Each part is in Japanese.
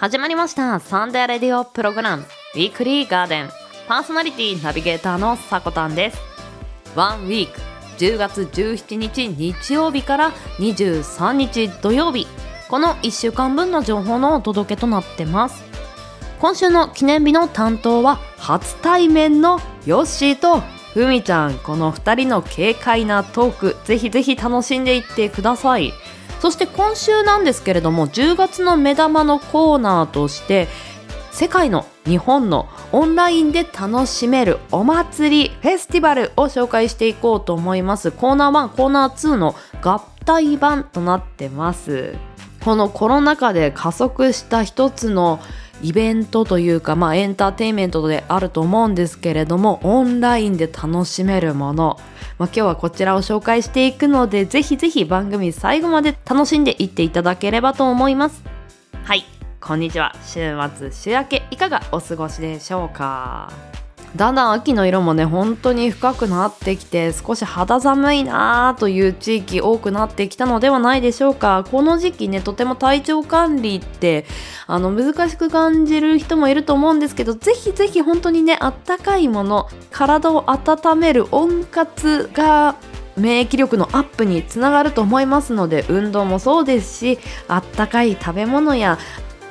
始まりました。サンデーレディオプログラム。ウィークリーガーデン。パーソナリティナビゲーターのさこたんです。ワンウィーク。10月17日日曜日から23日土曜日。この1週間分の情報のお届けとなってます。今週の記念日の担当は初対面のヨッシーとふみちゃん。この2人の軽快なトーク。ぜひぜひ楽しんでいってください。そして今週なんですけれども10月の目玉のコーナーとして世界の日本のオンラインで楽しめるお祭りフェスティバルを紹介していこうと思います。コーナー1コーナー2の合体版となってます。このコロナ禍で加速した一つのイベントというか、まあ、エンターテインメントであると思うんですけれどもオンラインで楽しめるもの、まあ、今日はこちらを紹介していくのでぜひぜひ番組最後まで楽しんでいっていただければと思います。はい。こんにちは。週末週明けいかがお過ごしでしょうか？だんだん秋の色もね本当に深くなってきて少し肌寒いなという地域多くなってきたのではないでしょうか。この時期ねとても体調管理ってあの難しく感じる人もいると思うんですけどぜひぜひ本当にねあったかいもの体を温める温活が免疫力のアップにつながると思いますので運動もそうですしあったかい食べ物や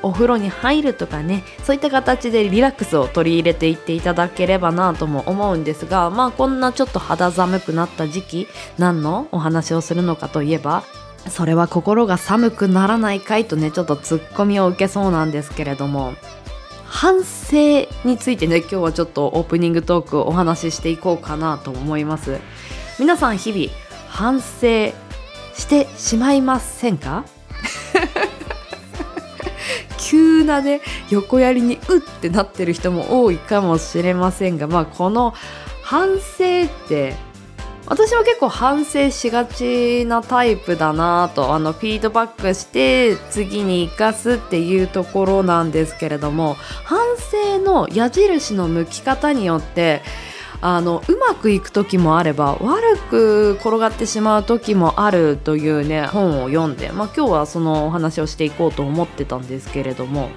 お風呂に入るとかねそういった形でリラックスを取り入れていっていただければなとも思うんですがまあこんなちょっと肌寒くなった時期何のお話をするのかといえばそれは心が寒くならないかいとねちょっとツッコミを受けそうなんですけれども反省についてね今日はちょっとオープニングトークをお話ししていこうかなと思います。皆さん日々反省してしまいませんか？急なね横やりにうってなってる人も多いかもしれませんがまあこの反省って私は結構反省しがちなタイプだなとあのフィードバックして次に生かすっていうところなんですけれども反省の矢印の向き方によってあのうまくいく時もあれば悪く転がってしまう時もあるというね本を読んで、まあ、今日はそのお話をしていこうと思ってたんですけれども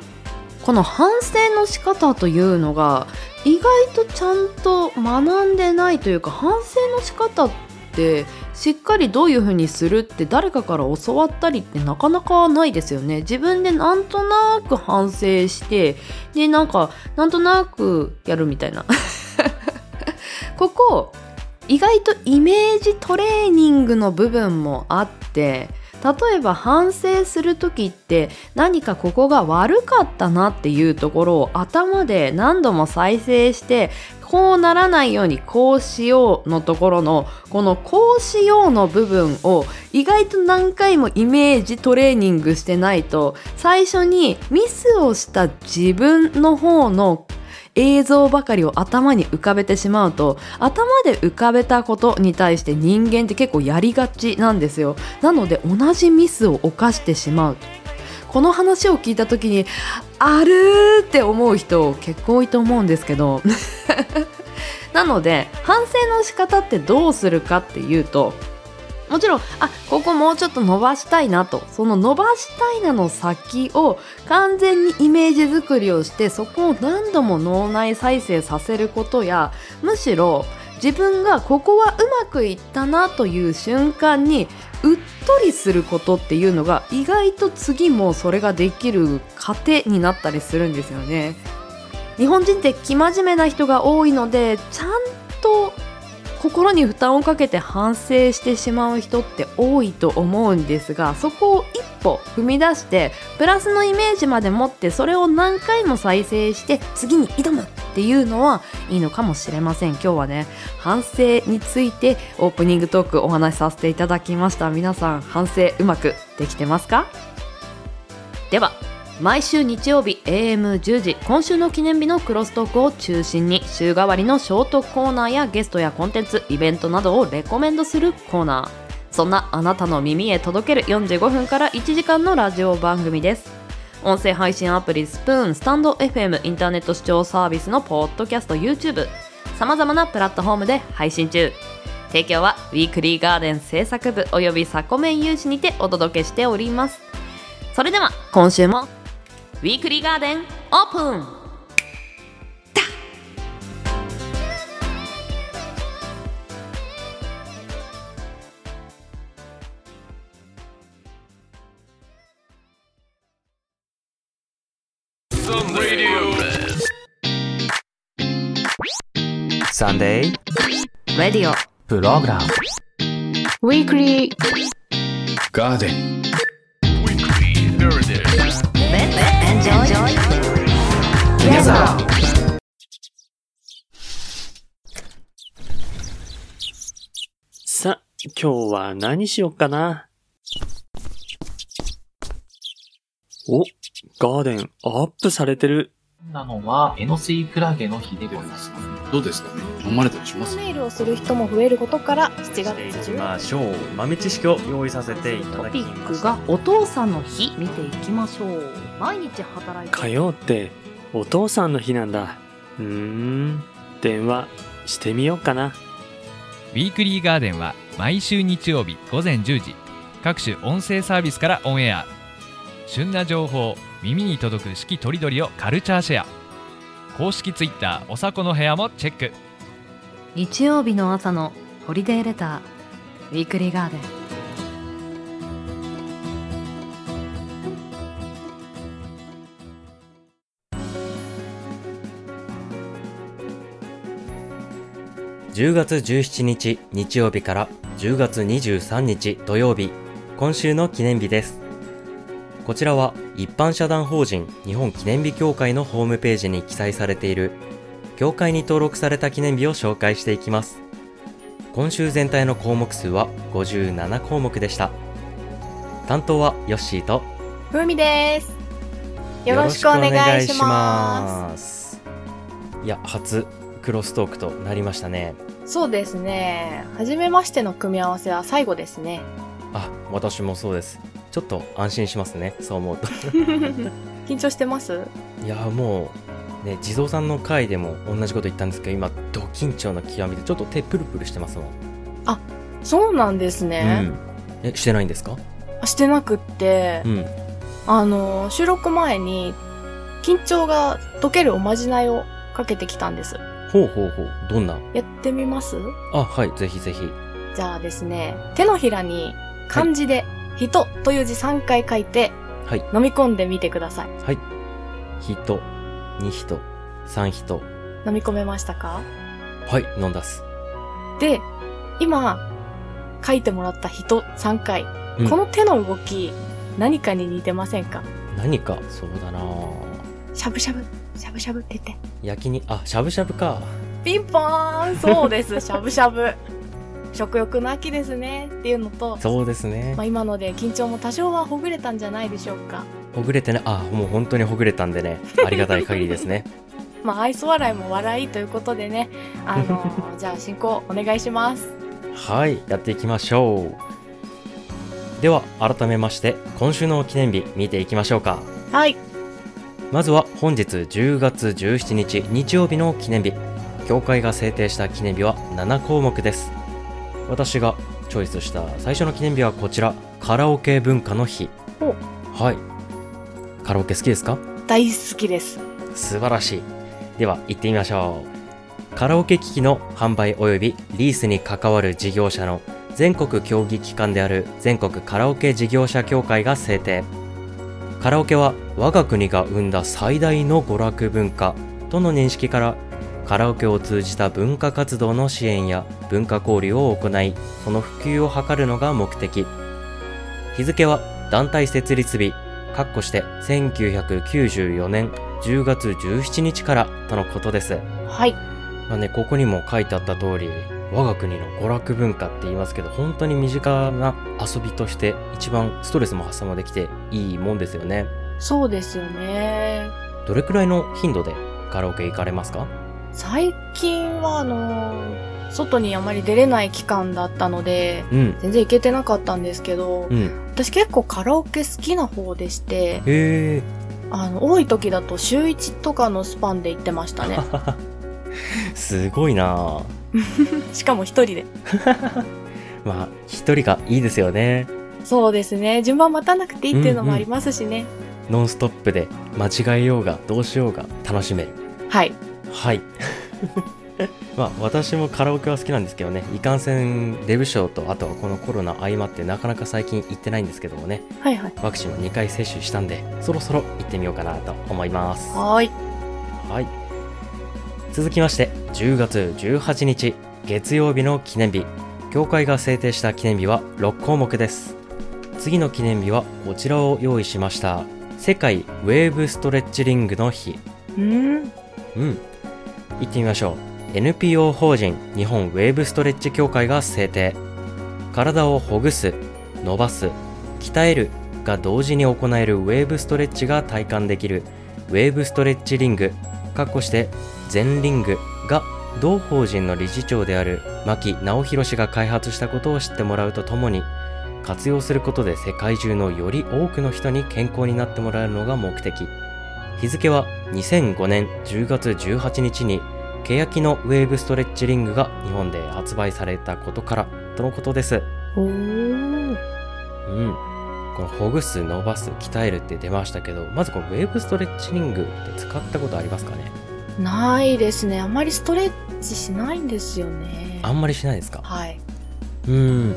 この反省の仕方というのが意外とちゃんと学んでないというか反省の仕方ってしっかりどういう風にするって誰かから教わったりってなかなかないですよね。自分でなんとなく反省してでなんかなんとなくやるみたいな。ここ意外とイメージトレーニングの部分もあって例えば反省する時って何かここが悪かったなっていうところを頭で何度も再生してこうならないようにこうしようのところのこのこうしようの部分を意外と何回もイメージトレーニングしてないと最初にミスをした自分の方の映像ばかりを頭に浮かべてしまうと頭で浮かべたことに対して人間って結構やりがちなんですよ。なので同じミスを犯してしまうこの話を聞いた時にあるって思う人結構多いと思うんですけど。なので反省の仕方ってどうするかっていうともちろんあここもうちょっと伸ばしたいなとその伸ばしたいなの先を完全にイメージ作りをしてそこを何度も脳内再生させることやむしろ自分がここはうまくいったなという瞬間にうっとりすることっていうのが意外と次もそれができる糧になったりするんですよね。日本人って生真面目な人が多いのでちゃんと心に負担をかけて反省してしまう人って多いと思うんですがそこを一歩踏み出してプラスのイメージまで持ってそれを何回も再生して次に挑むっていうのはいいのかもしれません。今日はね反省についてオープニングトークお話しさせていただきました。皆さん反省うまくできてますか？では。毎週日曜日 AM10 時今週の記念日のクロストークを中心に週替わりのショートコーナーやゲストやコンテンツイベントなどをレコメンドするコーナー。そんなあなたの耳へ届ける45分から1時間のラジオ番組です。音声配信アプリスプーンスタンド FM インターネット視聴サービスのポッドキャスト YouTube さまざまなプラットフォームで配信中。提供はウィークリーガーデン制作部およびサコメン有志にてお届けしております。それでは今週もウィークリーガーデンオープンSunday radio program weekly garden enjoy さ、今日は何しよっかな？お、ガーデンアップされてる。なのは、エノスイクラゲの日でございます。どうですかね？飲まれたりします？ネイルをする人も増えることから7月中ましょう豆知識を用意させていたトだきピックましたがお父さんの日。見ていきましょう。毎日働いて。火曜ってお父さんの日なんだ。うーん、電話してみようかな。ウィークリーガーデンは毎週日曜日午前10時。各種音声サービスからオンエア。旬な情報耳に届く四季とりどりをカルチャーシェア。公式ツイッターおさこの部屋もチェック。日曜日の朝のホリデーレターウィークリーガーデン。10月17日日曜日から10月23日土曜日今週の記念日ですこちらは一般社団法人日本記念日協会のホームページに記載されている協会に登録された記念日を紹介していきます今週全体の項目数は57項目でした担当はヨッシーとふうみです。よろしくお願いします。すいや初クロストークとなりましたねそうですね。初めましての組み合わせは最後ですね。あ私もそうですちょっと安心しますねそう思うと。緊張してます？いやもうね地蔵さんの回でも同じこと言ったんですけど今ド緊張の極みでちょっと手プルプルしてますもん、そうなんですね。うん、えしてないんですか？してなくって。う、ん。あの、収録前に緊張が解けるおまじないをかけてきたんです。ほうほうほう。どんなやってみます？あはい。ぜひぜひ。じゃあですね、手のひらに漢字で人という字3回書いてはい。飲み込んでみてください。はい。人二人三人。飲み込めましたか？はい飲んだっす。で、今、書いてもらった人3回、うん。この手の動き、何かに似てませんか？何か？そうだな。しゃぶしゃぶ、しゃぶしゃぶって言って。焼きにあしゃぶしゃぶか。ピンポーン。そうです、しゃぶしゃぶ。食欲の秋ですねっていうのと、そうですね。まあ、今ので緊張も多少はほぐれたんじゃないでしょうか。ほぐれてね。あもう本当にほぐれたんでね。ありがたい限りですね。まあ、愛想笑いも笑いということでね、あのー じゃあ進行お願いします。はいやっていきましょう。では改めまして今週の記念日見ていきましょうか。はい。まずは本日10月17日日曜日の記念日。協会が制定した記念日は7項目です私がチョイスした最初の記念日はこちらカラオケ文化の日。お。はい。カラオケ好きですか？大好きです。素晴らしい。では行ってみましょう。カラオケ機器の販売及びリースに関わる事業者の全国協議機関である全国カラオケ事業者協会が制定。カラオケは我が国が生んだ最大の娯楽文化との認識からカラオケを通じた文化活動の支援や文化交流を行いその普及を図るのが目的日付は団体設立日かっこして1994年10月17日からとのことです。はい。まあね、ここにも書いてあった通り、我が国の娯楽文化って言いますけど、本当に身近な遊びとして一番ストレスも発散もできていいもんですよね。そうですよね。どれくらいの頻度でカラオケ行かれますか？最近はあのー外にあまり出れない期間だったので、うん。全然行けてなかったんですけど、うん。私結構カラオケ好きな方でして。あの、多い時だと週1とかのスパンで行ってましたね。すごいなぁ しかも一人で。まあ、一人がいいですよね。そうですね。順番待たなくていいっていうのもありますしね。ノンストップで間違えようがどうしようが楽しめるはい。はい。まあ私もカラオケは好きなんですけどね。いかんせんデブ賞とあとはこのコロナ相まってなかなか最近行ってないんですけどもね。はいはい。ワクチンを2回接種したんでそろそろ行ってみようかなと思います。はーい。はい。続きまして10月18日月曜日の記念日。協会が制定した記念日は6項目です。次の記念日はこちらを用意しました。世界ウェーブストレッチリングの日。うーん。うん行ってみましょう。NPO 法人日本ウェーブストレッチ協会が制定。体をほぐす伸ばす鍛えるが同時に行えるウェーブストレッチが体感できる。ウェーブストレッチリングかっこして全リングが同法人の理事長である牧直弘氏が開発したことを知ってもらうとともに活用することで世界中のより多くの人に健康になってもらえるのが目的。日付は2005年10月18日に欅のウェーブストレッチリングが日本で発売されたことからとのことですおー。うんこのほぐす伸ばす鍛えるって出ましたけどまずこのウェーブストレッチリングって使ったことありますかね？ないですね。あまりストレッチしないんですよね。あんまりしないですか？はい。うん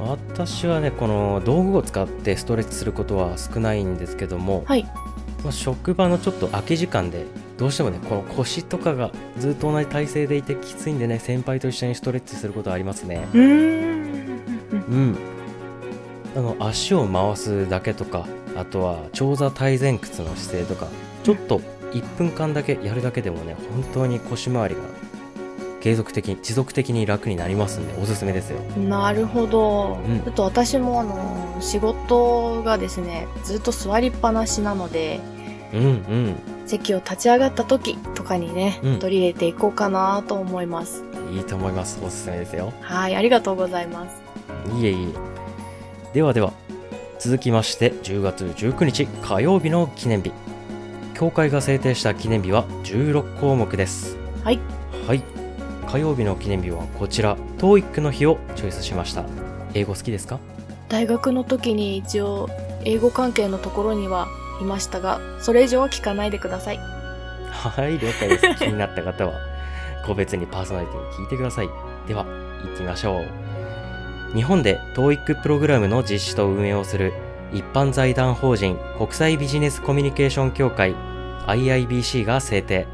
私はねこの道具を使ってストレッチすることは少ないんですけども、はい。まあ職場のちょっと空き時間でどうしてもねこの腰とかがずっと同じ体勢でいてきついんでね先輩と一緒にストレッチすることはありますねうーん。うんあの足を回すだけとかあとは長座体前屈の姿勢とかちょっと1分間だけやるだけでもね本当に腰回りが継続的に持続的に楽になりますんでおすすめですよ。なるほど。うん。ちょっと私もあの、仕事がですね、ずっと座りっぱなしなので、うんうん。席を立ち上がった時とかにね、うん。取り入れていこうかなと思います。いいと思います。おすすめですよ。はい、ありがとうございます。いえいえ。ではでは続きまして10月19日火曜日の記念日。協会が制定した記念日は16項目です。はい。はい火曜日の記念日はこちら。TOEIC の日をチョイスしました。英語好きですか？大学の時に一応、英語関係のところにはいましたが、それ以上は聞かないでください。はい了解です。気になった方は個別にパーソナリティに聞いてください。では行ってみましょう。日本で TOEIC プログラムの実施と運営をする一般財団法人国際ビジネスコミュニケーション協会 IIBC が制定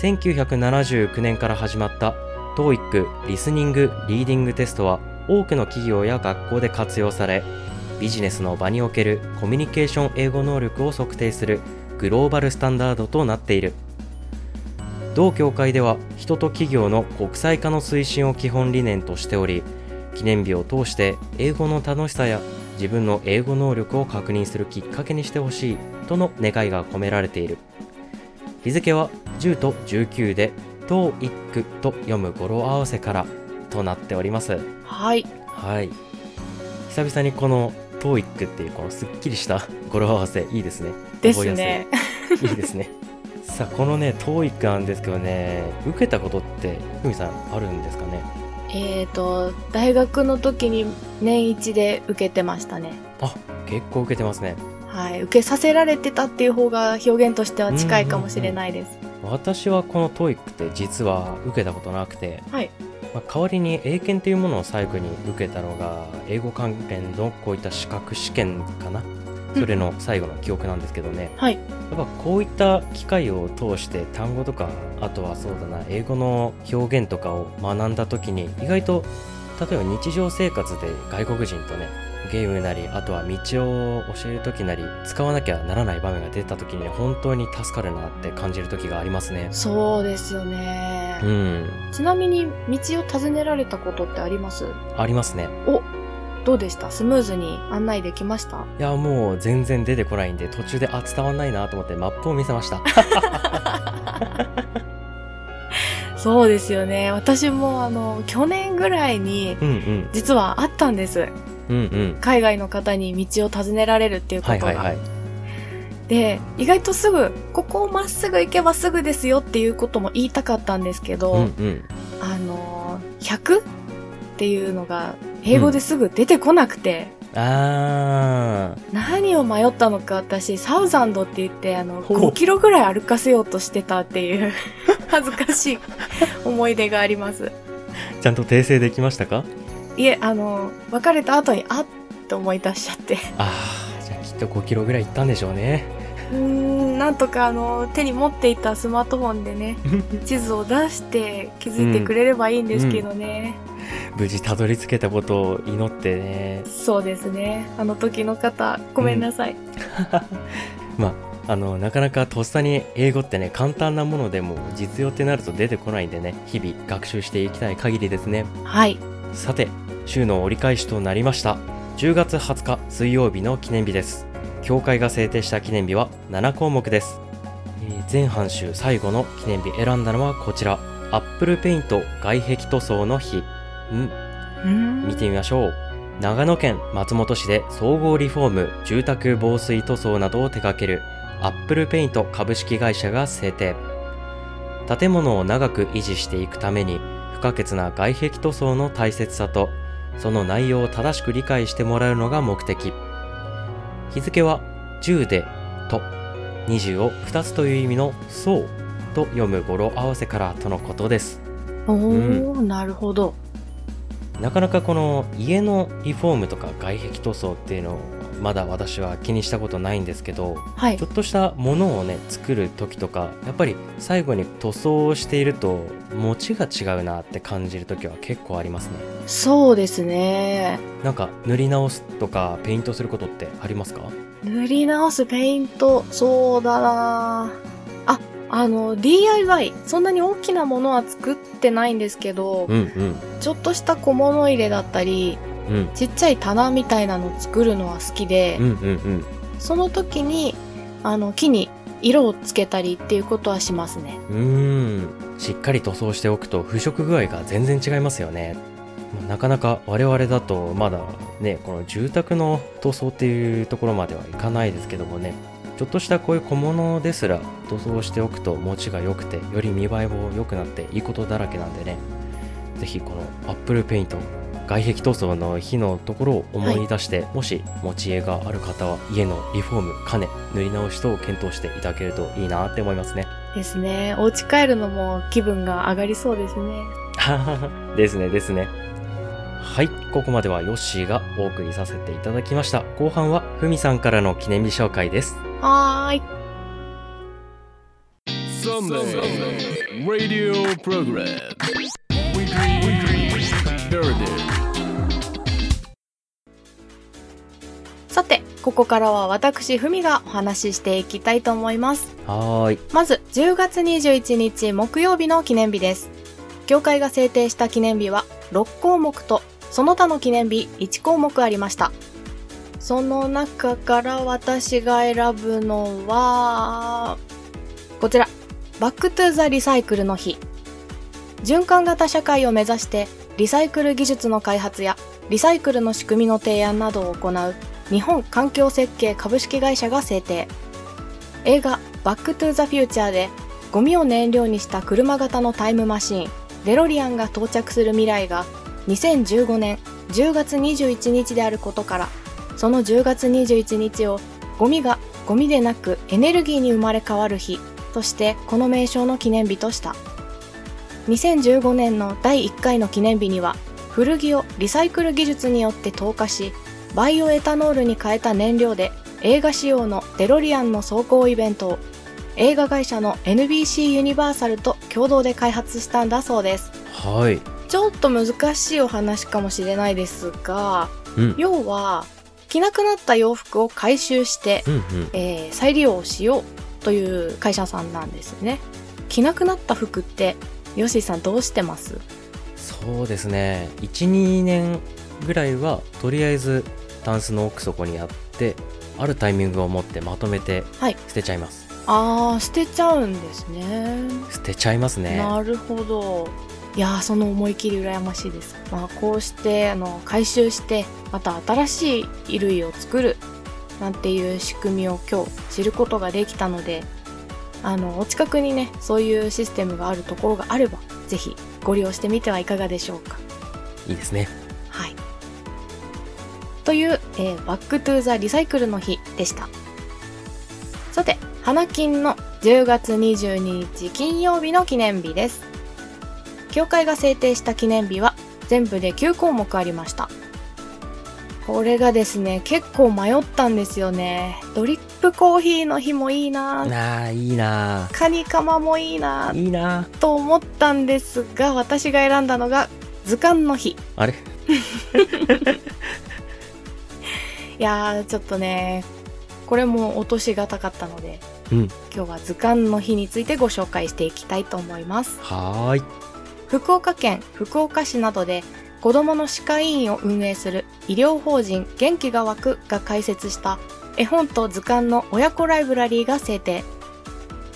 1979年から始まった TOEIC リスニング・リーディングテストは多くの企業や学校で活用されビジネスの場におけるコミュニケーション英語能力を測定するグローバルスタンダードとなっている。同協会では人と企業の国際化の推進を基本理念としており記念日を通して英語の楽しさや自分の英語能力を確認するきっかけにしてほしいとの願いが込められている。日付は10と19で TOEIC と読む語呂合わせからとなっております。はい。はい。久々にこの TOEIC っていうこのすっきりした 語呂合わせいいですね。ですね。すい。いいですね。さあこのね TOEIC なんですけどね受けたことってふみさんあるんですかね？えーと、大学の時に年一で受けてましたね。あ結構受けてますねはい。受けさせられてたっていう方が表現としては近いかもしれないです。私はこの TOEIC って実は受けたことなくて、はいまあ、代わりに英検っていうものを最後に受けたのが英語関連のこういった資格試験かなそれの最後の記憶なんですけどね、はい。やっぱこういった機会を通して単語とかあとはそうだな英語の表現とかを学んだ時に意外と例えば日常生活で外国人とねゲームなりあとは道を教える時なり使わなきゃならない場面が出た時にね本当に助かるなって感じる時がありますね。そうですよね。うん。ちなみに道を尋ねられたことってあります？ありますね。おどうでした？スムーズに案内できました？いやもう全然出てこないんで途中であ伝わんないなと思ってマップを見せました。そうですよね。私もあの、去年ぐらいに、実はあったんです。うんうん海外の方に道を尋ねられるっていうことが。はいはいはい。で、意外とすぐ、ここをまっすぐ行けばすぐですよっていうことも言いたかったんですけど、うんうん。あの、100っていうのが英語ですぐ出てこなくて、あ何を迷ったのか私、サウザンドって言って、あの、ほう。5キロぐらい歩かせようとしてたっていう、恥ずかしい思い出があります。ーちゃんと訂正できましたか？いえ、あの、別れた後に、あっと思い出しちゃって。ああじゃあきっと5キロぐらい行ったんでしょうねうーん、なんとかあの、手に持っていたスマートフォンでね、地図を出して気づいてくれればいいんですけどね。無事たどり着けたことを祈ってねそうですね。あの時の方、ごめんなさい。まああのなかなかとっさに英語ってね簡単なものでも実用ってなると出てこないんでね日々学習していきたい限りですねはい。さて週の折り返しとなりました。10月20日水曜日の記念日です。協会が制定した記念日は7項目です、えー前半週最後の記念日選んだのはこちら。アップルペイント外壁塗装の日。ん。うん。見てみましょう。長野県松本市で総合リフォーム住宅防水塗装などを手掛けるアップルペイント株式会社が制定。建物を長く維持していくために不可欠な外壁塗装の大切さとその内容を正しく理解してもらうのが目的。日付は10で「と」20を2つという意味の「そう」と読む語呂合わせからとのことです。おー、なるほど。なかなかこの家のリフォームとか外壁塗装っていうのをまだ私は気にしたことないんですけどはいちょ。っとしたものをね作る時とかやっぱり最後に塗装をしていると持ちが違うなって感じる時は結構ありますねそうですね。なんか塗り直すとかペイントすることってありますか？塗り直すペイント、そうだなあ、あの、DIY、そんなに大きなものは作ってないんですけど、うんうんちょっとした小物入れだったり、うん。ちっちゃい棚みたいなの作るのは好きで、うんうんうん。その時に、あの、木に色をつけたりっていうことはしますね。うーん。しっかり塗装しておくと腐食具合が全然違いますよね。まあなかなか我々だとまだねこの住宅の塗装っていうところまではいかないですけどもね。ちょっとしたこういう小物ですら塗装しておくと持ちが良くてより見栄えも良くなっていいことだらけなんでね。ぜひこのアップルペイント外壁塗装の日のところを思い出して、もし持ち家がある方は家のリフォーム兼ね塗り直し等を検討していただけるといいなって思いますね。ですね。お家帰るのも気分が上がりそうですね。ですねですね。はいここまではヨッシーがお送りさせていただきました。後半はふみさんからの記念日紹介です。はーい。Sunday Radio Program. Weekly さて、ここからは私、ふみがお話ししていきたいと思います。はーいまず、10月21日木曜日の記念日です。協会が制定した記念日は6項目と、その他の記念日1項目ありました。その中から私が選ぶのは、こちら、バックトゥーザリサイクルの日。循環型社会を目指して、リサイクル技術の開発や、リサイクルの仕組みの提案などを行う日本環境設計株式会社が制定。映画バックトゥザフューチャーでゴミを燃料にした車型のタイムマシンデロリアンが到着する未来が2015年10月21日であることからその10月21日をゴミがゴミでなくエネルギーに生まれ変わる日としてこの名称の記念日とした2015年の第1回の記念日には古着をリサイクル技術によって投下しバイオエタノールに変えた燃料で映画仕様のデロリアンの走行イベントを映画会社の NBC ユニバーサルと共同で開発したんだそうです。はい。ちょっと難しいお話かもしれないですがうん。要は着なくなった洋服を回収して、うんうん。えー再利用しようという会社さんなんですね。着なくなった服ってヨッシーさんどうしてます？そうですね。12年ぐらいはとりあえずタンスの奥底にあってあるタイミングを持ってまとめてはい捨てちゃいます、あー捨てちゃうんですね捨てちゃいますねなるほど。いやーその思い切り羨ましいです。まあこうしてあの回収してまた新しい衣類を作るなんていう仕組みを今日知ることができたので、あのお近くにねそういうシステムがあるところがあればぜひご利用してみてはいかがでしょうか。いいですねはい。という、えーバックトゥーザリサイクルの日でした。さて、花金の10月22日金曜日の記念日です。協会が制定した記念日は全部で9項目ありました。これがですね、結構迷ったんですよね。ドリップコーヒーの日もいいななあいいなカニカマもいいないいなと思ったんですが、私が選んだのが図鑑の日。あれ？いやー、ちょっとね、これも落としがたかったので、うん今日は図鑑の日についてご紹介していきたいと思います。はーい福岡県福岡市などで子供の歯科医院を運営する医療法人元気が湧くが開設した絵本と図鑑の親子ライブラリーが制定。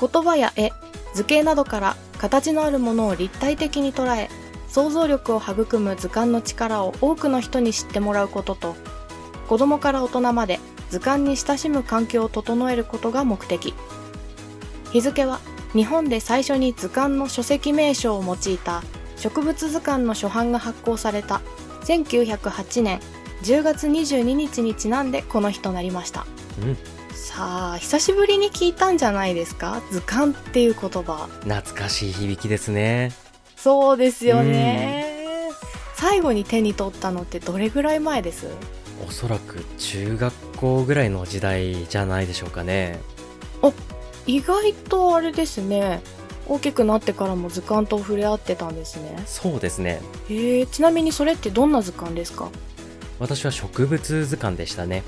言葉や絵、図形などから形のあるものを立体的に捉え、想像力を育む図鑑の力を多くの人に知ってもらうことと、子供から大人まで図鑑に親しむ環境を整えることが目的。日付は日本で最初に図鑑の書籍名称を用いた植物図鑑の初版が発行された1908年10月22日にちなんでこの日となりました。うんさあ、久しぶりに聞いたんじゃないですか？図鑑っていう言葉。懐かしい響きですねそうですよね。最後に手に取ったのってどれぐらい前です？おそらく中学校ぐらいの時代じゃないでしょうかね意外とあれですね。大きくなってからも図鑑と触れ合ってたんですね。そうですねえー、ちなみにそれってどんな図鑑ですか？私は植物図鑑でしたね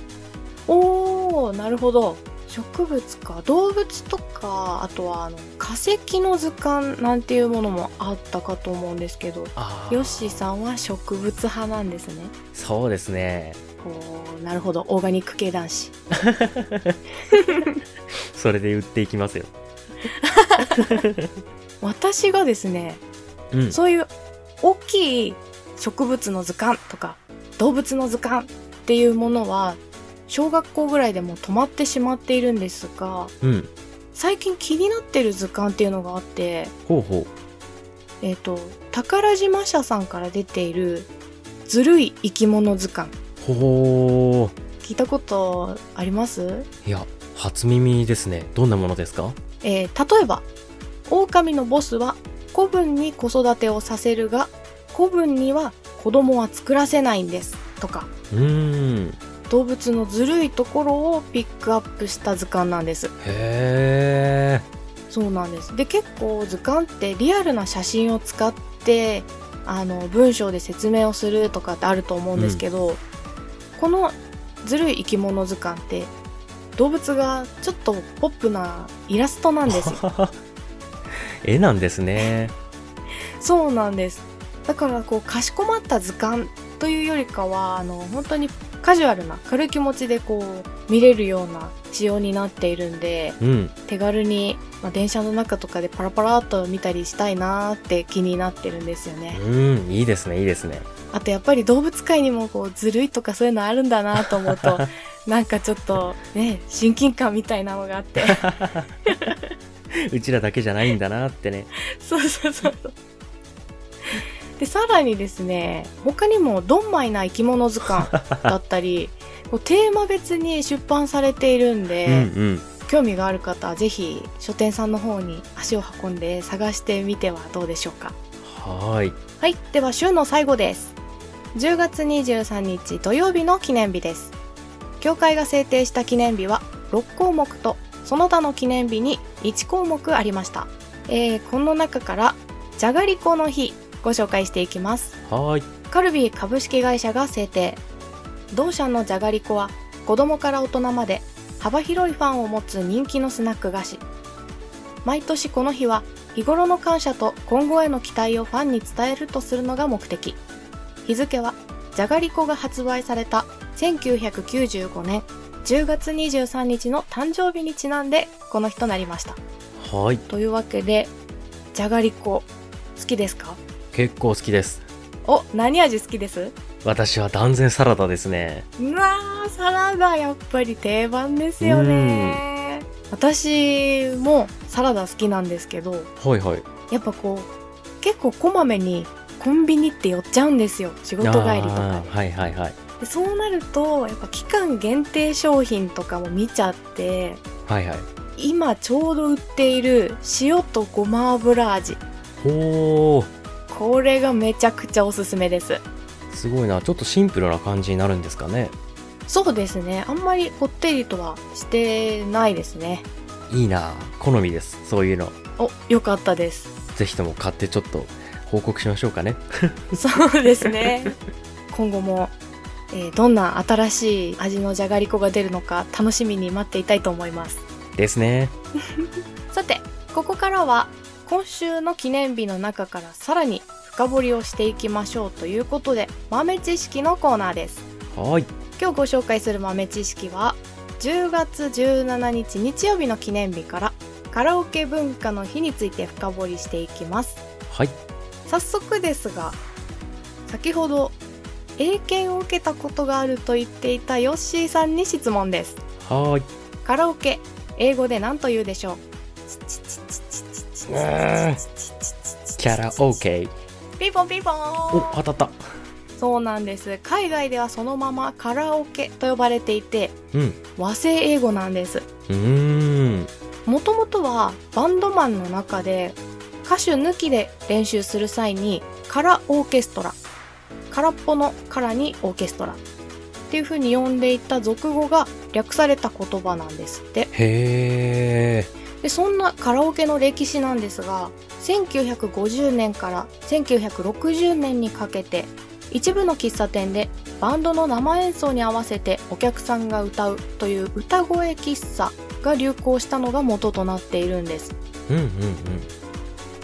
おー、なるほど。植物か。動物とか、あとはあの化石の図鑑なんていうものもあったかと思うんですけど、ヨッシーさんは植物派なんですね。そうですねおーなるほど。オーガニック系男子。それで売っていきますよ。私がですね、うん。そういう大きい植物の図鑑とか動物の図鑑っていうものは小学校ぐらいでもう止まってしまっているんですがうん。最近気になってる図鑑っていうのがあってほうほえっ、と宝島社さんから出ているずるい生き物図鑑うほ聞いたことあります？ういや初耳ですね。どんなものですか？えー例えば狼のボスは子分に子育てをさせるが子分には子供は作らせないんですとか。うーん。動物のずるいところをピックアップした図鑑なんです。へえそうなんです。で結構図鑑ってリアルな写真を使ってあの文章で説明をするとかってあると思うんですけど、このずるい生き物図鑑って動物がちょっとポップなイラストなんですよ 絵なんですねそうなんです。だからこうかしこまった図鑑というよりかはあの本当にカジュアルな軽い気持ちでこう見れるような仕様になっているんでうん。手軽に、まあ、電車の中とかでパラパラっと見たりしたいなーって気になってるんですよね。うん。いいですねいいですね。あとやっぱり動物界にもこうずるいとかそういうのあるんだなと思うと なんかちょっとね親近感みたいなのがあって。うちらだけじゃないんだなってね。そうそうそうそう。で、さらにですね、他にもドンマイな生き物図鑑 だったり、こうテーマ別に出版されているんで、うんうん興味がある方はぜひ書店さんの方に足を運んで探してみてはどうでしょうか。はーいはい、では週の最後です。10月23日土曜日の記念日です。協会が制定した記念日は6項目とその他の記念日に1項目ありました。えー、この中からじゃがりこの日ご紹介していきます。はーいカルビー株式会社が制定。同社のじゃがりこは子供から大人まで幅広いファンを持つ人気のスナック菓子。毎年この日は日頃の感謝と今後への期待をファンに伝えるとするのが目的。日付はじゃがりこが発売された1995年10月23日の誕生日にちなんでこの日となりました。はーいというわけで、じゃがりこ好きですか？結構好きです。お、何味好きです？私は断然サラダですね。うわー、サラダやっぱり定番ですよね。私もサラダ好きなんですけど、はいはい。やっぱこう、結構こまめにコンビニって寄っちゃうんですよ。仕事帰りとかはいはいはい。で。でそうなるとやっぱ期間限定商品とかも見ちゃってはいはい。今ちょうど売っている塩とごま油味。ほーこれがめちゃくちゃおすすめです。すごいな。ちょっとシンプルな感じになるんですかね。そうですね。あんまりこってりとはしてないですね。いいな。好みです。そういうの。およかったです。ぜひとも買ってちょっと報告しましょうかね。そうですね。今後も、えーどんな新しい味のじゃがりこが出るのか楽しみに待っていたいと思います。ですね。さてここからは今週の記念日の中からさらに深掘りをしていきましょうということで豆知識のコーナーです。はーい。今日ご紹介する豆知識は10月17日日曜日の記念日からカラオケ文化の日について深掘りしていきます。はい。早速ですが先ほど英検を受けたことがあると言っていたヨッシーさんに質問です。はーい。カラオケ英語で何と言うでしょう？キャラ OK ピンポンピンポン。お当たった。そうなんです。海外ではそのままカラオケと呼ばれていてうん。和製英語なんです。うーん。もともとはバンドマンの中で歌手抜きで練習する際にカラオーケストラ空っぽのカラにオーケストラっていう風に呼んでいた俗語が略された言葉なんですって。へえでそんなカラオケの歴史なんですが1950年から1960年にかけて一部の喫茶店でバンドの生演奏に合わせてお客さんが歌うという歌声喫茶が流行したのが元となっているんです。うんうんうん。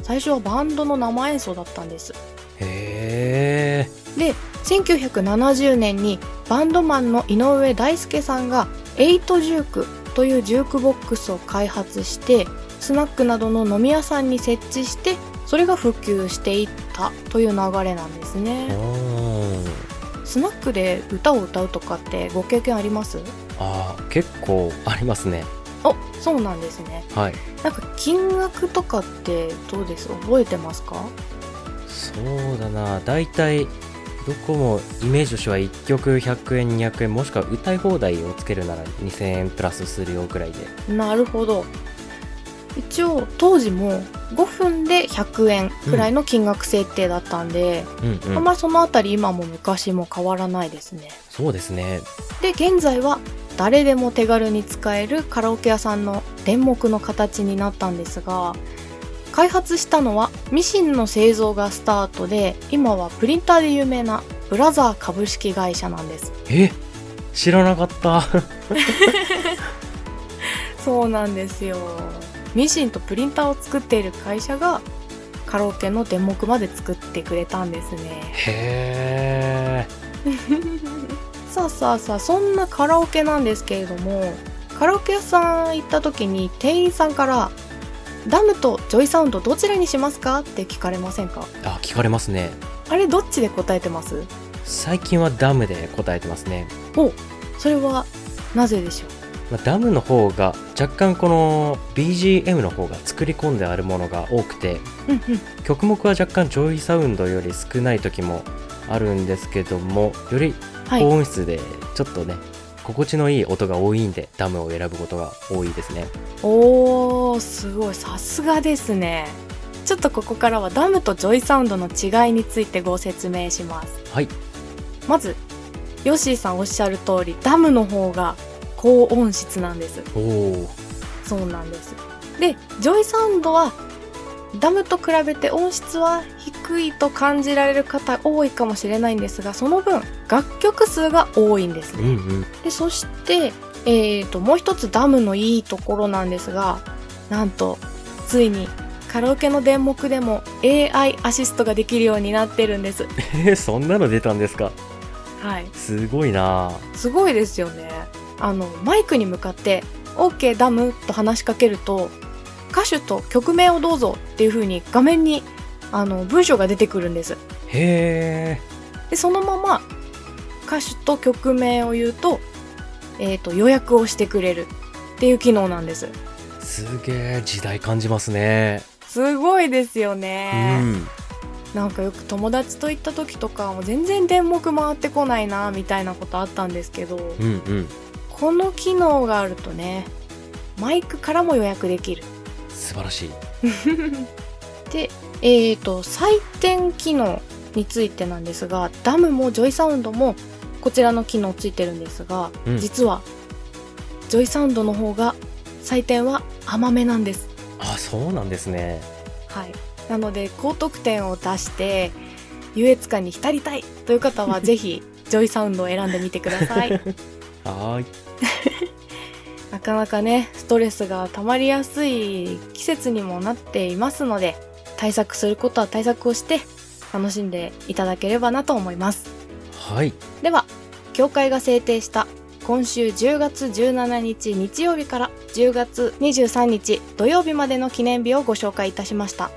最初はバンドの生演奏だったんです。へえで1970年にバンドマンの井上大輔さんが8ジュークというジュークボックスを開発してスナックなどの飲み屋さんに設置してそれが普及していったという流れなんですおねー。スナックで歌を歌うとかってご経験あります？あー結構ありますね。おそうなんですね。はい。なんか金額とかってどうです？覚えてますか？そうだな。大体どこもイメージとしては1曲100円200円もしくは歌い放題をつけるなら2000円プラスするよくらいで。なるほど。一応当時も5分で100円くらいの金額設定だったんで、うんうん。あんまりそのあたり今も昔も変わらないですね。そうですね。で現在は誰でも手軽に使えるカラオケ屋さんの電目の形になったんですが開発したのはミシンの製造がスタートで今はプリンターで有名なブラザー株式会社なんです。え？知らなかった。そうなんですよ。ミシンとプリンターを作っている会社がカラオケの電目まで作ってくれたんですね。へえ さあさあさあそんなカラオケなんですけれどもカラオケ屋さん行った時に店員さんから「ダムと JOYSOUND どちらにしますか?」って聞かれませんか？あ聞かれますね。あれどっちで答えてます？最近はダムで答えてますね、おそれはなぜでしょまあ、ダムの方が若干この BGM の方が作り込んであるものが多くてううんうん。曲目は若干 JOYSOUND より少ない時もあるんですけどもよりはい高音質でちょっとね、心地のいい音が多いんでダムを選ぶことが多いですね。おーすごい。さすがですね。ちょっとここからはダムと JOYSOUND の違いについてご説明します。はい。まずヨッシーさんおっしゃる通りダムの方が高音質なんです。おおそうなんです。で JOYSOUND はダムと比べて音質は低いと感じられる方多いかもしれないんですがその分楽曲数が多いんですね、うんうん。でそして、えー、ともう一つダムのいいところなんですがなんとついにカラオケの電目でも AI アシストができるようになってるんです。えー、そんなの出たんですか？はい。すごいな。すごいですよね。あのマイクに向かって「OK ダム」と話しかけると歌手と曲名をどうぞっていう風に画面にあの文章が出てくるんです。へえでそのまま歌手と曲名を言うと,、えー、と予約をしてくれるっていう機能なんです。すげえ時代感じますね。すごいですようね、ん。なんかよく友達と行った時とかも全然電目回ってこないなみたいなことあったんですけどうんうん。この機能があるとねマイクからも予約できる。素晴らしい。でえーと採点機能についてなんですがダムも JOYSOUND もこちらの機能ついてるんですが、うん。実は JOYSOUND の方が採点は甘めなんです。あそうなんですね。はい。なので高得点を出して優越感に浸りたいという方は ぜひ JOYSOUND を選んでみてください。はーい。なかなかねストレスが溜まりやすい季節にもなっていますので対策することは対策をして楽しんでいただければなと思いますはい。では協会が制定した今週10月17日日曜日から10月23日土曜日までの記念日をご紹介いたしました。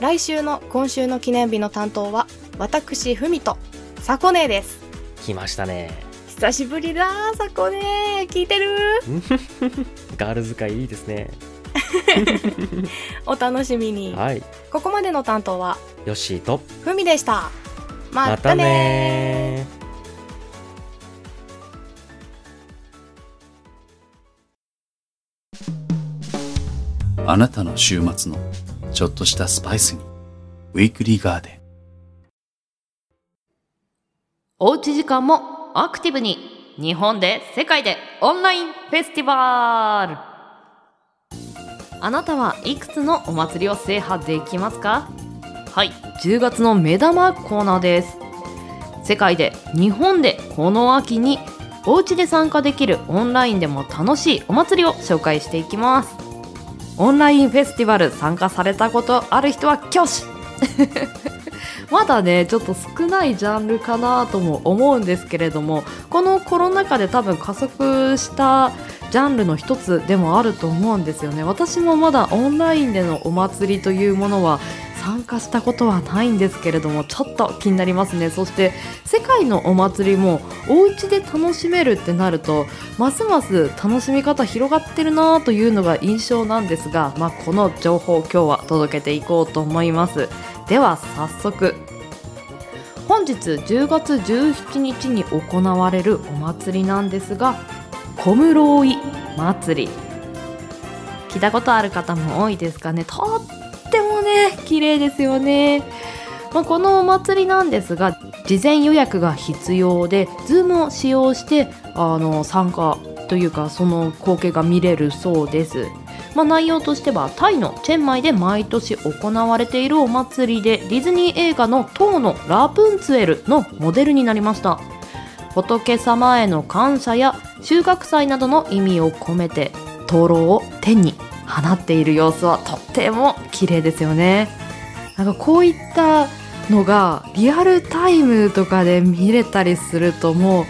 来週の今週の記念日の担当は私ふみとさこねえです。来ましたね。久しぶりださこねえ聞いてる？ガール使いいいですね。お楽しみに。はい。ここまでの担当はヨッシーとふみでしたまたまたねねあなたの週末のちょっとしたスパイスに。ウィークリーガーデン。おうち時間もアクティブに。日本で世界でオンラインフェスティバル。あなたはいくつのお祭りを制覇できますか？はい。10月の目玉コーナーです。世界で日本でこの秋にお家で参加できるオンラインでも楽しいお祭りを紹介していきます。オンラインフェスティバル参加されたことある人は挙手。まだねちょっと少ないジャンルかなとも思うんですけれどもこのコロナ禍で多分加速したジャンルの一つでもあると思うんですよね。私もまだオンラインでのお祭りというものは参加したことはないんですけれどもちょっと気になりますね。そして世界のお祭りもお家で楽しめるってなるとますます楽しみ方広がってるなというのが印象なんですが、まあ、この情報を今日は届けていこうと思います。では早速本日10月17日に行われるお祭りなんですが小室井祭り。聞いたことある方も多いですかね。とってもね綺麗ですよね、まあ、このお祭りなんですが事前予約が必要で Zoom を使用してあの参加というかその光景が見れるそうです。まあ、内容としてはタイのチェンマイで毎年行われているお祭りでディズニー映画の「塔のラプンツェル」のモデルになりました。仏様への感謝や収穫祭などの意味を込めて灯籠を天に放っている様子はとっても綺麗ですよね。なんかこういったのがリアルタイムとかで見れたりするともう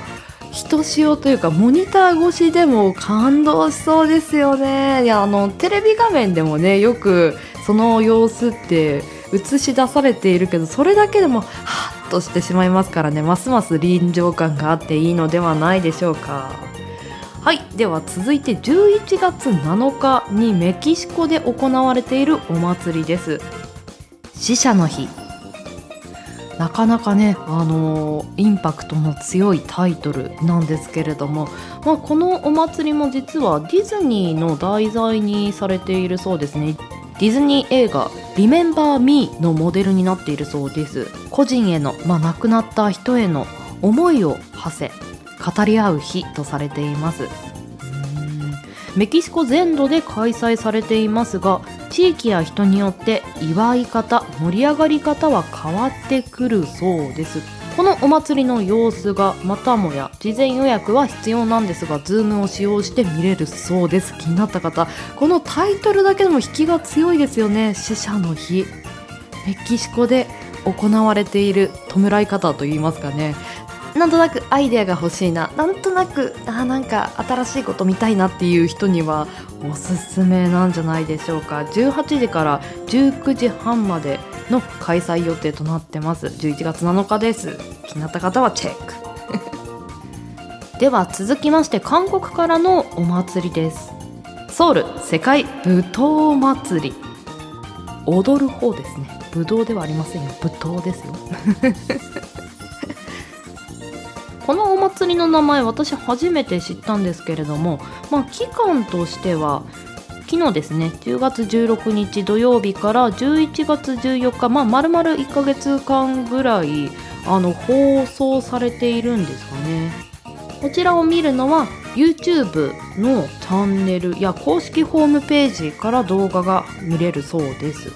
ひとしおというかモニター越しでも感動しそうですよね。いやあのテレビ画面でもねよくその様子って映し出されているけどそれだけでもハッとしてしまいますからね。ますます臨場感があっていいのではないでしょうか。はいでは続いて11月7日にメキシコで行われているお祭りです。死者の日。なかなかね、あのーインパクトの強いタイトルなんですけれども、まあ、このお祭りも実はディズニーの題材にされているそうですね。ディズニー映画「リメンバー・ミー」のモデルになっているそうです。個人への、まあ、亡くなった人への思いを馳せ。語り合う日とされています。メキシコ全土で開催されていますが地域や人によって祝い方盛り上がり方は変わってくるそうです。このお祭りの様子がまたもや事前予約は必要なんですが Zoom を使用して見れるそうです。気になった方このタイトルだけでも引きが強いですよね。死者の日。メキシコで行われている弔い方といいますかね。なんとなくアイデアが欲しいな。なんとなくあなんか新しいこと見たいなっていう人にはおすすめなんじゃないでしょうか。18時から19時半までの開催予定となってます。11月7日です。気になった方はチェック。では続きまして韓国からのお祭りです。ソウル世界舞踏祭。り踊る方ですね。ぶどうではありませんよ。ぶどうですよ。このお祭りの名前私初めて知ったんですけれどもまあ期間としては昨日ですね10月16日土曜日から11月14日まあ丸々1ヶ月間ぐらいあの放送されているんですかね。こちらを見るのは YouTube のチャンネルや公式ホームページから動画が見れるそうです。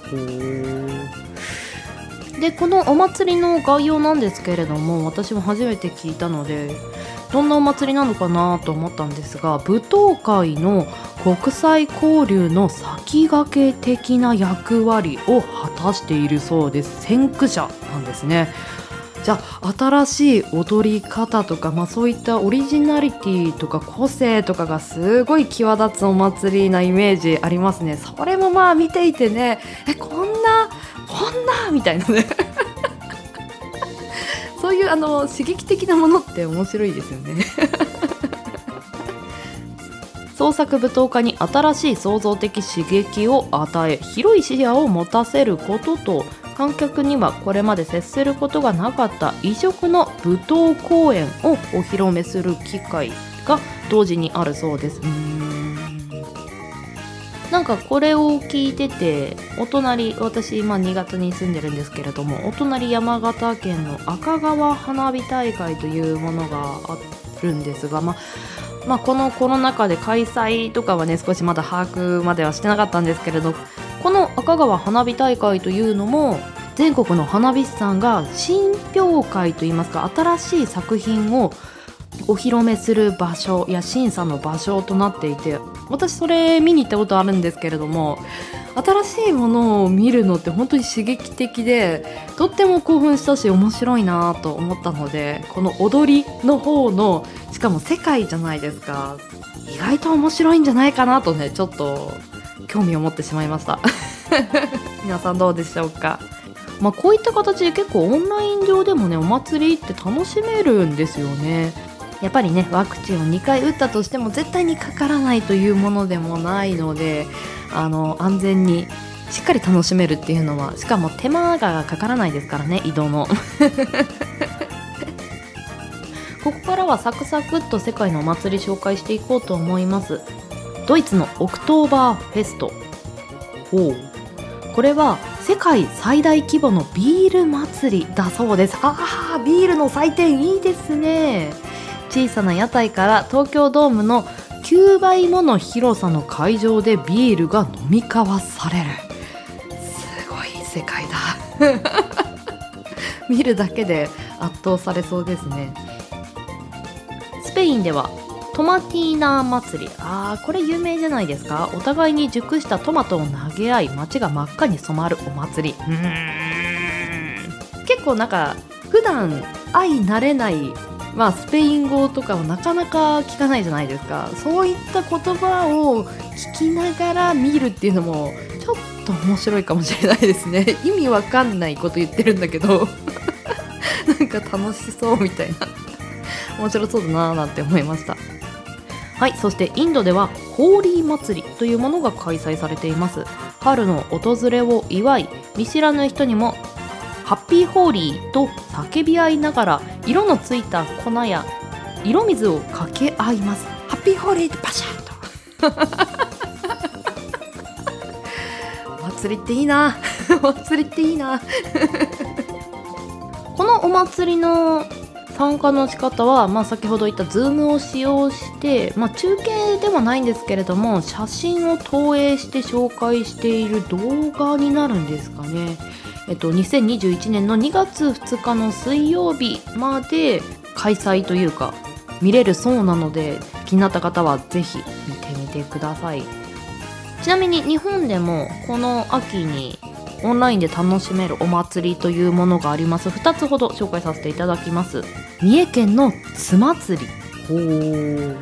でこのお祭りの概要なんですけれども私も初めて聞いたのでどんなお祭りなのかなと思ったんですが舞踏会の国際交流の先駆け的な役割を果たしているそうです。先駆者なんですね。じゃあ新しい踊り方とか、まあ、そういったオリジナリティとか個性とかがすごい際立つお祭りなイメージありますね。それもまあ見ていてねえこんなこんなみたいなね。そういうあの刺激的なものって面白いですよね。創作舞踏家に新しい創造的刺激を与え広い視野を持たせることと観客にはこれまで接することがなかった異色の舞踏公演をお披露目する機会が同時にあるそうです。なんかこれを聞いててお隣私今新潟に住んでるんですけれどもお隣山形県の赤川花火大会というものがあるんですがまあまあ、このコロナ禍で開催とかはね少しまだ把握まではしてなかったんですけれどこの赤川花火大会というのも全国の花火師さんが新評会といいますか新しい作品をお披露目する場所や審査の場所となっていて私それ見に行ったことあるんですけれども新しいものを見るのって本当に刺激的でとっても興奮したし面白いなと思ったのでこの踊りの方のしかも世界じゃないですか意外と面白いんじゃないかなとねちょっと興味を持ってしまいました。皆さんどうでしょうか？まあ、こういった形で結構オンライン上でもねお祭りって楽しめるんですよね。やっぱりねワクチンを2回打ったとしても絶対にかからないというものでもないのであの安全にしっかり楽しめるっていうのはしかも手間がかからないですからね移動の。ここからはサクサクっと世界のお祭り紹介していこうと思います。ドイツのオクトーバーフェスト。ほう。これは世界最大規模のビール祭りだそうです。ああビールの祭典いいですね。小さな屋台から東京ドームの9倍もの広さの会場でビールが飲み交わされる。すごい世界だ。見るだけで圧倒されそうですね。スペインではトマティーナ祭り。あーこれ有名じゃないですか？お互いに熟したトマトを投げ合い街が真っ赤に染まるお祭り。結構なんか普段相慣れないまあスペイン語とかをなかなか聞かないじゃないですか。そういった言葉を聞きながら見るっていうのもちょっと面白いかもしれないですね。意味わかんないこと言ってるんだけど。なんか楽しそうみたいな。面白そうだなーなんて思いましたはいそしてインドではホーリー祭りというものが開催されています。春の訪れを祝い見知らぬ人にもハッピーホーリーと叫び合いながら色のついた粉や色水をかけ合います。ハッピーホーリーってパシャッと。お 祭りっていいな。お 祭りっていいな。このお祭りの参加の仕方は、まあ、先ほど言った Zoom を使用して、まあ、中継ではないんですけれども写真を投影して紹介している動画になるんですかね。えっと、2021年の2月2日の水曜日まで開催というか見れるそうなので気になった方はぜひ見てみてくださいちなみに日本でもこの秋にオンラインで楽しめるお祭りというものがあります。2つほど紹介させていただきます。三重県の津祭り。ほー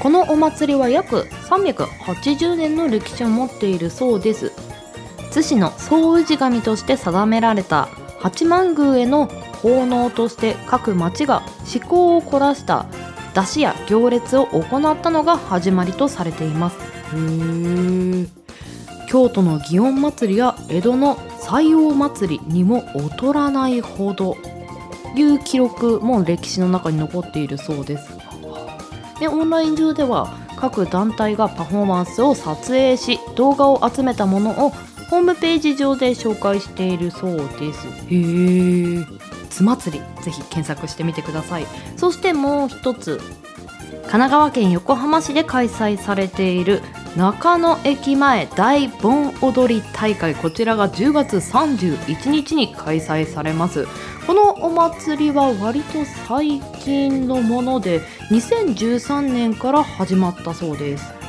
このお祭りは約380年の歴史を持っているそうです。津市の総氏神として定められた八幡宮への奉納として各町が思考を凝らした出汁や行列を行ったのが始まりとされています。へー。京都の祇園祭や江戸の西王祭りにも劣らないほどいう記録も歴史の中に残っているそうです。でオンライン上では各団体がパフォーマンスを撮影し動画を集めたものをホームページ上で紹介しているそうです。へえつ祭りぜひ検索してみてください。そしてもう一つ神奈川県横浜市で開催されている中野駅前大盆踊り大会こちらが10月31日に開催されます。このお祭りは割と最近のもので2013年から始まったそうです。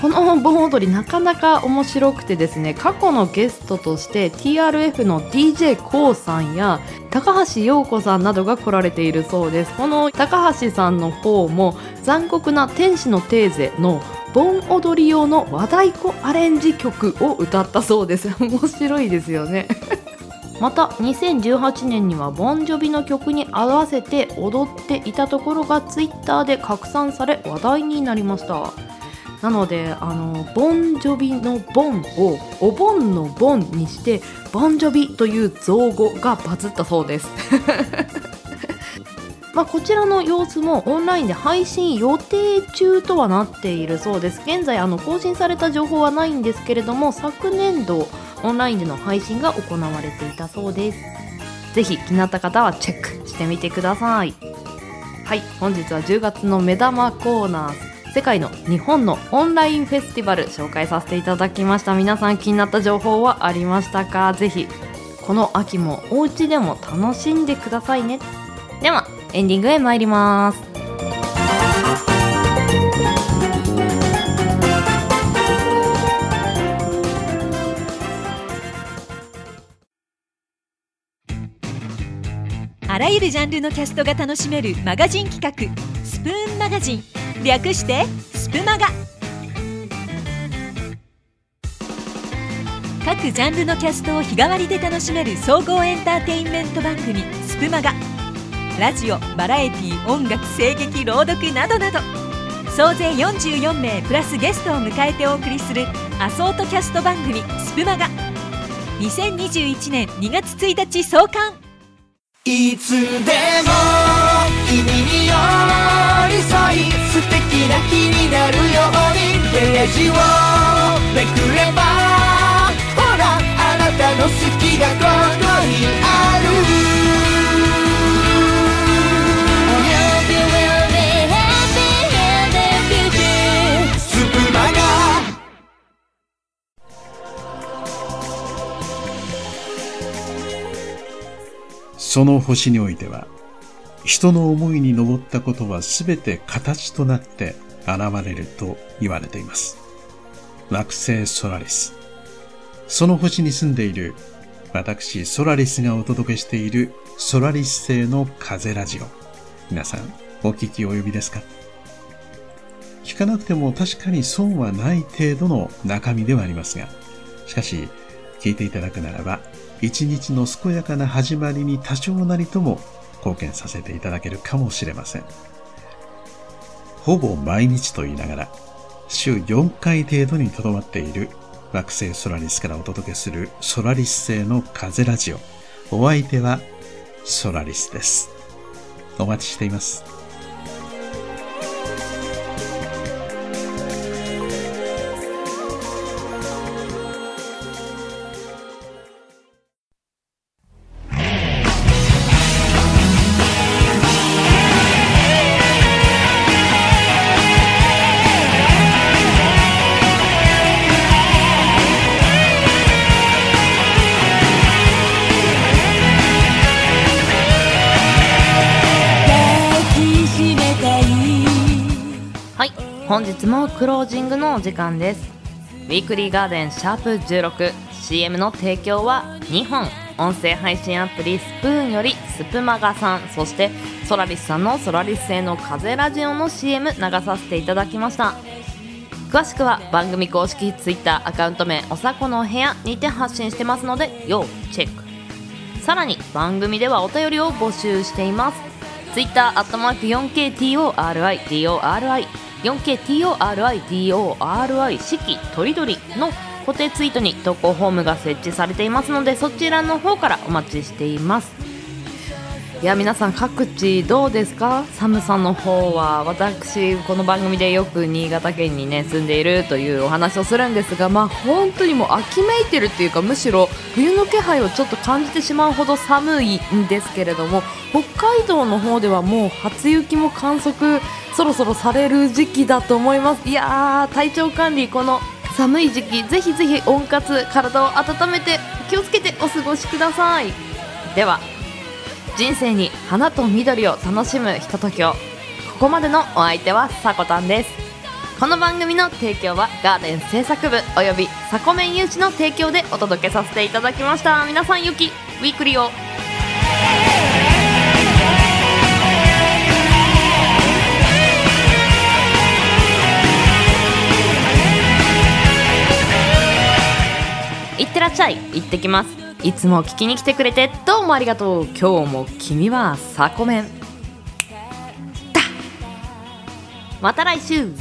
この盆踊りなかなか面白くてですね過去のゲストとして TRF の d j k o さんや高橋洋子さんなどが来られているそうです。この高橋さんの方も残酷な天使のテーゼの盆踊り用の和太鼓アレンジ曲を歌ったそうです。面白いですよね。また2018年にはボンジョビの曲に合わせて踊っていたところがツイッターで拡散され話題になりました。なのであのボンジョビのボンをお盆のボンにしてボンジョビという造語がバズったそうです。まあ、こちらの様子もオンラインで配信予定中とはなっているそうです。現在あの更新された情報はないんですけれども昨年度オンラインでの配信が行われていたそうです。ぜひ気になった方はチェックしてみてください。はい本日は10月の目玉コーナー世界の日本のオンラインフェスティバル紹介させていただきました。皆さん気になった情報はありましたか？ぜひこの秋もお家でも楽しんでくださいね。ではエンディングへ参ります。あらゆるジャンルのキャストが楽しめるマガジン企画スプーンマガジン。略してスプマガ。各ジャンルのキャストを日替わりで楽しめる総合エンターテインメント番組スプマガ。ラジオバラエティ音楽声劇朗読などなど。総勢44名プラスゲストを迎えてお送りするアソートキャスト番組スプマガ。2021年2月1日創刊。いつでも君に寄り添い素敵な日になるようにページをめくればほらあなたの好きがここにある。その星においては、人の思いに登ったことはすべて形となって現れると言われています。惑星ソラリス。その星に住んでいる私ソラリスがお届けしているソラリス星の風ラジオ。皆さんお聞き及びですか？聞かなくても確かに損はない程度の中身ではありますが、しかし聞いていただくならば一日の健やかな始まりに多少なりとも貢献させていただけるかもしれません。ほぼ毎日と言いながら、週4回程度にとどまっている惑星ソラリスからお届けするソラリス星の風ラジオ。お相手はソラリスです。お待ちしています。もクロージングのお時間です。ウィークリーガーデンシャープ 16CM の提供は2本音声配信アプリスプーンよりスプマガさんそしてソラリスさんのソラリス製の風ラジオの CM 流させていただきました。詳しくは番組公式 Twitter アカウント名おさこのお部屋にて発信してますので要チェック。さらに番組ではお便りを募集しています。Twitter アットマーク 4KTORIDORI 4KTORIDORI 四季とりどりの固定ツイートに投稿フォームが設置されていますのでそちらの方からお待ちしています。いや皆さん各地どうですか？寒さの方は私この番組でよく新潟県にね住んでいるというお話をするんですがまあ本当にもう秋めいてるっていうかむしろ冬の気配をちょっと感じてしまうほど寒いんですけれども北海道の方ではもう初雪も観測そろそろされる時期だと思います。いやー体調管理この寒い時期ぜひぜひ温活体を温めて気をつけてお過ごしください。では人生に花と緑を楽しむひとときを。ここまでのお相手はさこたんです。この番組の提供はガーデン製作部およびサコメン有志の提供でお届けさせていただきました。皆さんよきウィークリーを。いってらっしゃい。行ってきます。いつも聞きに来てくれてどうもありがとう。今日も君はサコメンだまた来週。